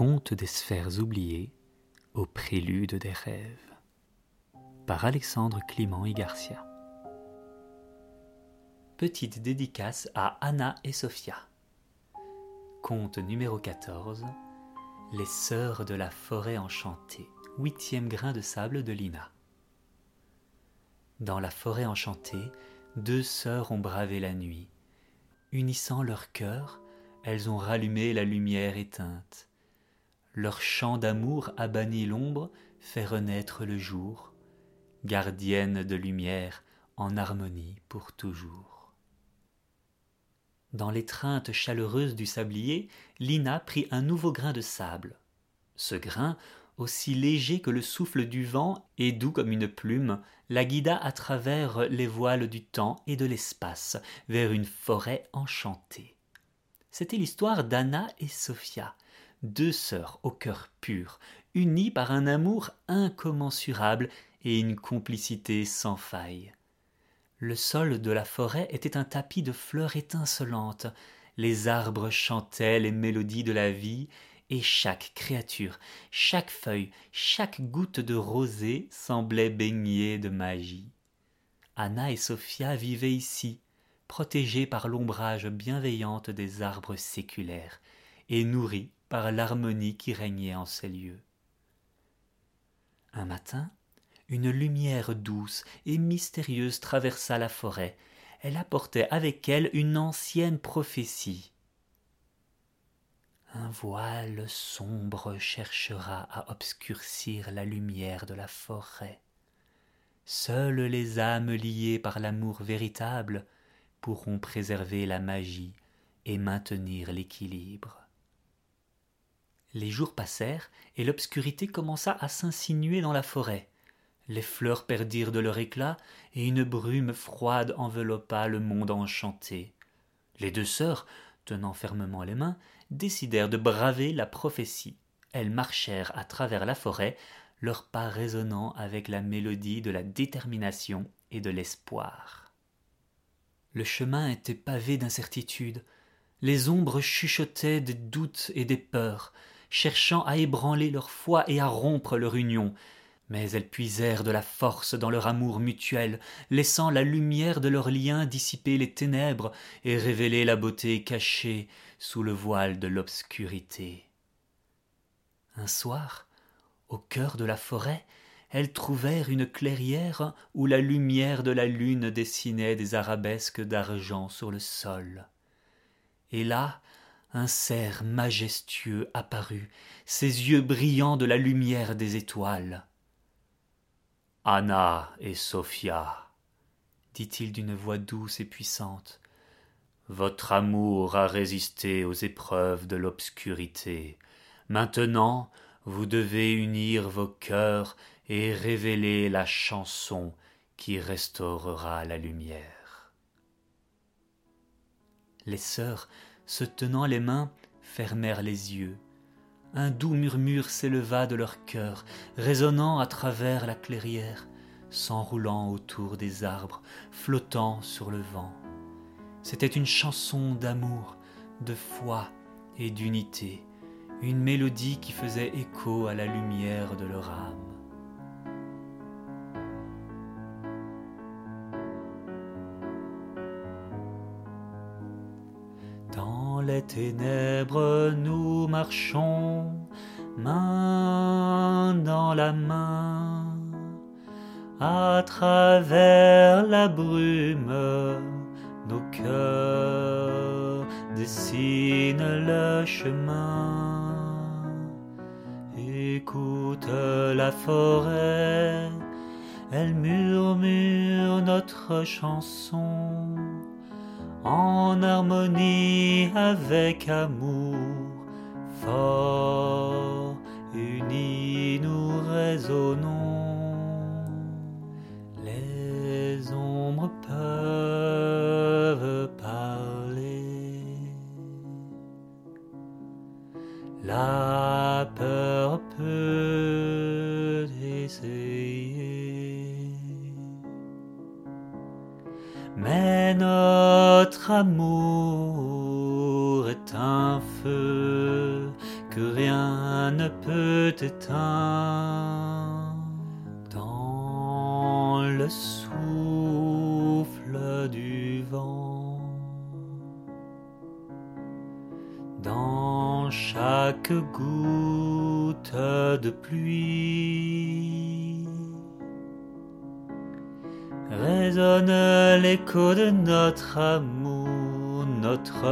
Conte des sphères oubliées au prélude des rêves par Alexandre Clément et Garcia. Petite dédicace à Anna et Sophia. Conte numéro 14 Les sœurs de la forêt enchantée, huitième grain de sable de Lina. Dans la forêt enchantée, deux sœurs ont bravé la nuit. Unissant leurs cœurs, elles ont rallumé la lumière éteinte. Leur chant d'amour a banni l'ombre, fait renaître le jour, gardienne de lumière en harmonie pour toujours. Dans l'étreinte chaleureuse du sablier, Lina prit un nouveau grain de sable. Ce grain, aussi léger que le souffle du vent et doux comme une plume, la guida à travers les voiles du temps et de l'espace vers une forêt enchantée. C'était l'histoire d'Anna et Sophia, deux sœurs au cœur pur, unies par un amour incommensurable et une complicité sans faille. Le sol de la forêt était un tapis de fleurs étincelantes, les arbres chantaient les mélodies de la vie, et chaque créature, chaque feuille, chaque goutte de rosée semblait baignée de magie. Anna et Sophia vivaient ici, protégées par l'ombrage bienveillante des arbres séculaires, et nourries par l'harmonie qui régnait en ces lieux. Un matin, une lumière douce et mystérieuse traversa la forêt. Elle apportait avec elle une ancienne prophétie. Un voile sombre cherchera à obscurcir la lumière de la forêt. Seules les âmes liées par l'amour véritable pourront préserver la magie et maintenir l'équilibre. Les jours passèrent et l'obscurité commença à s'insinuer dans la forêt. Les fleurs perdirent de leur éclat et une brume froide enveloppa le monde enchanté. Les deux sœurs, tenant fermement les mains, décidèrent de braver la prophétie. Elles marchèrent à travers la forêt, leurs pas résonnant avec la mélodie de la détermination et de l'espoir. Le chemin était pavé d'incertitudes. Les ombres chuchotaient des doutes et des peurs, cherchant à ébranler leur foi et à rompre leur union. Mais elles puisèrent de la force dans leur amour mutuel, laissant la lumière de leur lien dissiper les ténèbres et révéler la beauté cachée sous le voile de l'obscurité. Un soir, au cœur de la forêt, elles trouvèrent une clairière où la lumière de la lune dessinait des arabesques d'argent sur le sol. Et là, un cerf majestueux apparut, ses yeux brillants de la lumière des étoiles. Anna et Sophia, dit-il d'une voix douce et puissante, votre amour a résisté aux épreuves de l'obscurité. Maintenant, vous devez unir vos cœurs et révéler la chanson qui restaurera la lumière. Les sœurs, se tenant les mains, fermèrent les yeux. Un doux murmure s'éleva de leur cœur, résonnant à travers la clairière, s'enroulant autour des arbres, flottant sur le vent. C'était une chanson d'amour, de foi et d'unité, une mélodie qui faisait écho à la lumière de leur âme. Les ténèbres nous marchons, main dans la main, à travers la brume nos cœurs dessinent le chemin. Écoute la forêt, elle murmure notre chanson en harmonie avec amour fort, unis nous résonnons. Les ombres peuvent parler, mais notre amour est un feu que rien ne peut éteindre dans le souffle du vent, dans chaque goutte de pluie. Résonne l'écho de notre amour, notre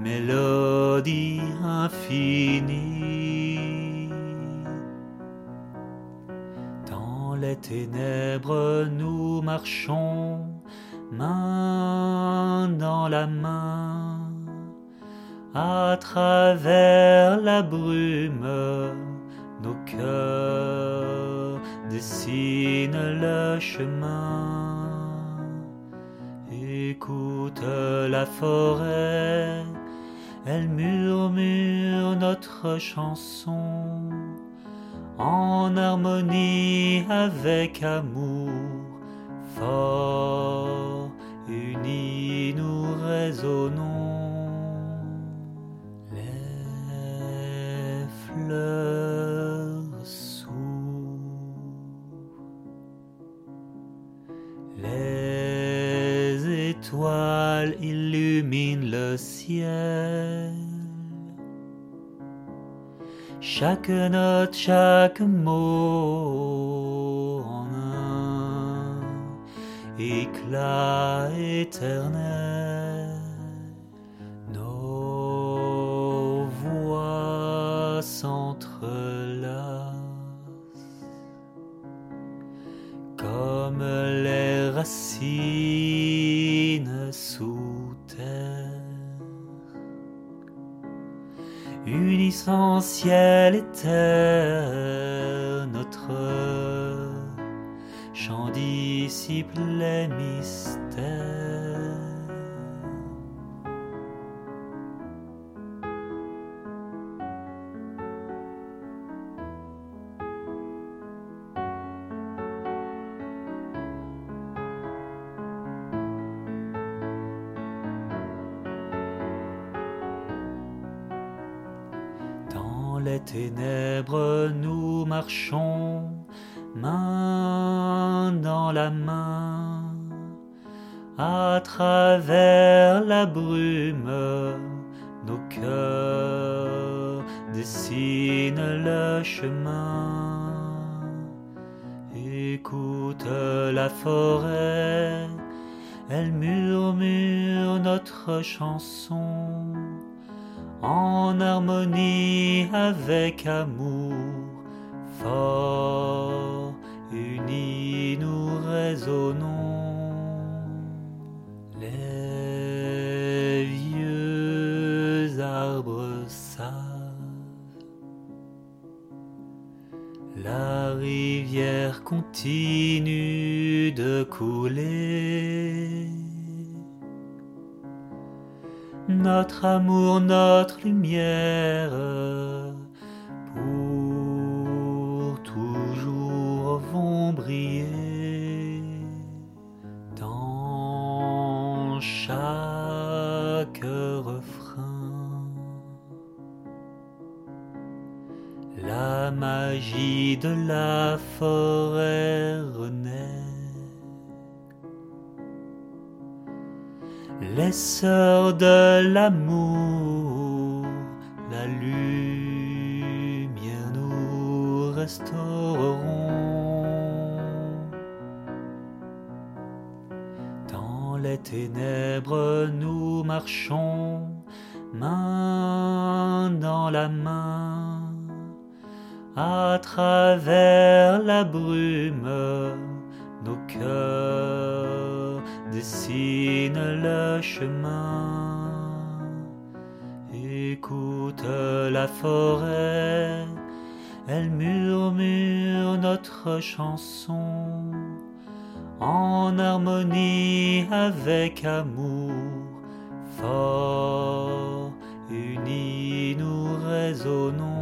mélodie infinie. Dans les ténèbres, nous marchons main dans la main à travers la brume. Nos cœurs dessinent le chemin. Écoute la forêt elle murmure notre chanson en harmonie avec amour fort, unis nous résonnons. Étoiles illuminent le ciel. Chaque note, chaque mot en un éclat éternel. Nos voix s'entrelacent comme les racines sous terre. Unissant ciel et terre, notre chant dissipe les mystères. Les ténèbres, nous marchons main dans la main à travers la brume. Nos cœurs dessinent le chemin. Écoute la forêt, elle murmure notre chanson en harmonie avec amour fort, unis nous résonnons. Les vieux arbres savent, la rivière continue de couler. Notre amour, notre lumière, pour toujours vont briller dans chaque refrain. La magie de la forêt. Les de l'amour, la lumière nous restaureront. Dans les ténèbres, nous marchons main dans la main à travers la brume. Nos cœurs dessinent le chemin. Écoute la forêt, elle murmure notre chanson en harmonie avec amour fort, unis nous résonnons.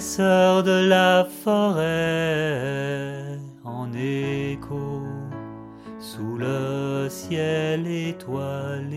Sœurs de la forêt en écho sous le ciel étoilé.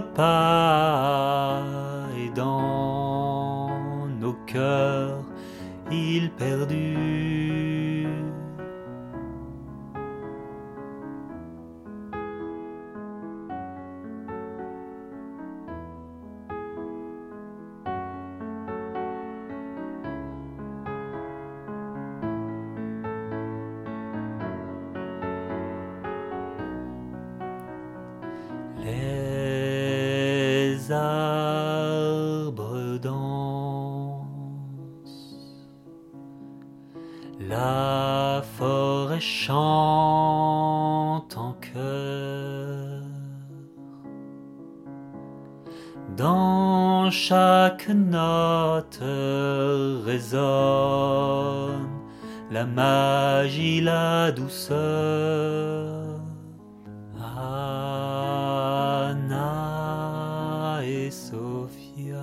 Guide nos Dans chaque note résonne la magie, la douceur. Anna et Sophia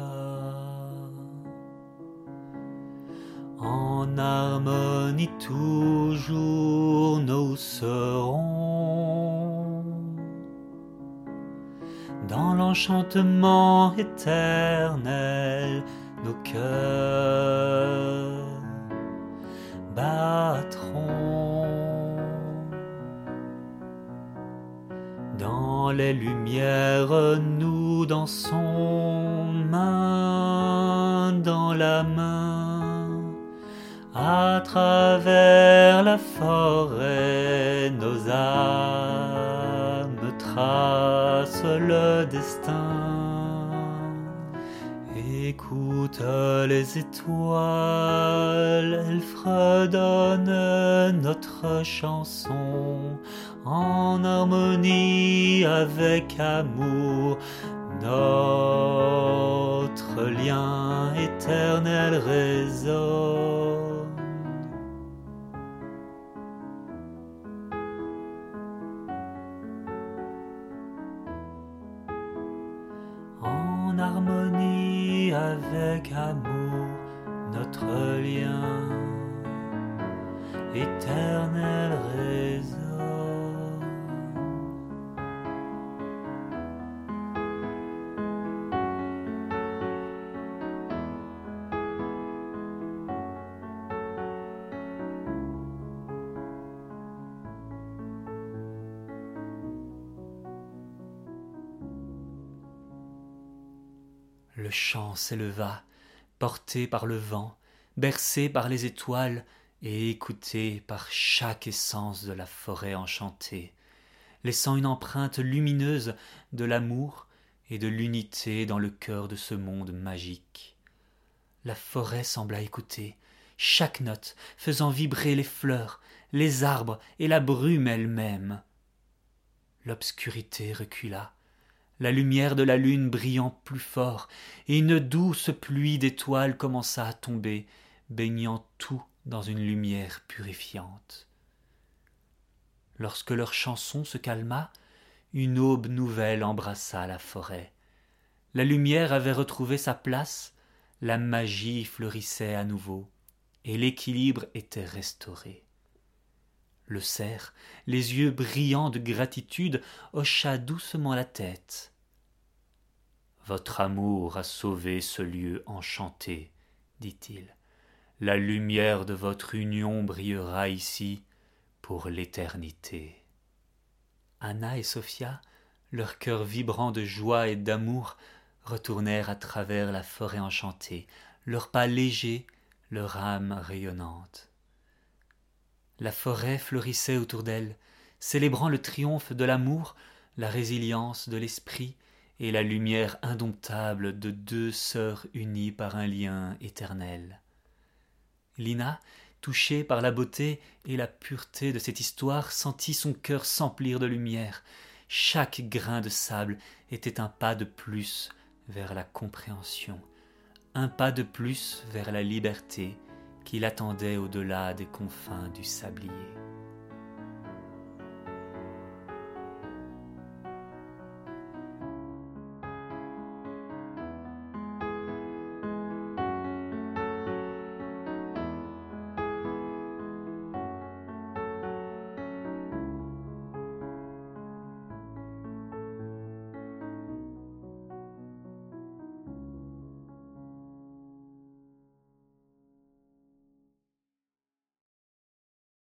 en harmonie toujours nous serons dans l'enchantement éternel nos cœurs battront. Dans les lumières nous dansons main dans la main. À travers la forêt nos âmes le destin Écoute les étoiles, elles fredonnent notre chanson en harmonie avec amour. Notre lien éternel résonne. Avec amour, notre lien éternel Le chant s'éleva, porté par le vent, bercé par les étoiles et écouté par chaque essence de la forêt enchantée, laissant une empreinte lumineuse de l'amour et de l'unité dans le cœur de ce monde magique. La forêt sembla écouter, chaque note faisant vibrer les fleurs, les arbres et la brume elle-même. L'obscurité recula, la lumière de la lune brillant plus fort, et une douce pluie d'étoiles commença à tomber, baignant tout dans une lumière purifiante. Lorsque leur chanson se calma, une aube nouvelle embrassa la forêt. La lumière avait retrouvé sa place, la magie fleurissait à nouveau, et l'équilibre était restauré. Le cerf, les yeux brillants de gratitude, hocha doucement la tête. Votre amour a sauvé ce lieu enchanté, dit-il. La lumière de votre union brillera ici pour l'éternité. Anna et Sophia, leur cœur vibrant de joie et d'amour, retournèrent à travers la forêt enchantée, leurs pas légers, leur âme rayonnante. La forêt fleurissait autour d'elles, célébrant le triomphe de l'amour, la résilience de l'esprit et la lumière indomptable de deux sœurs unies par un lien éternel. Lina, touchée par la beauté et la pureté de cette histoire, sentit son cœur s'emplir de lumière. chaque grain de sable était un pas de plus vers la compréhension, un pas de plus vers la liberté qui l'attendait au-delà des confins du sablier.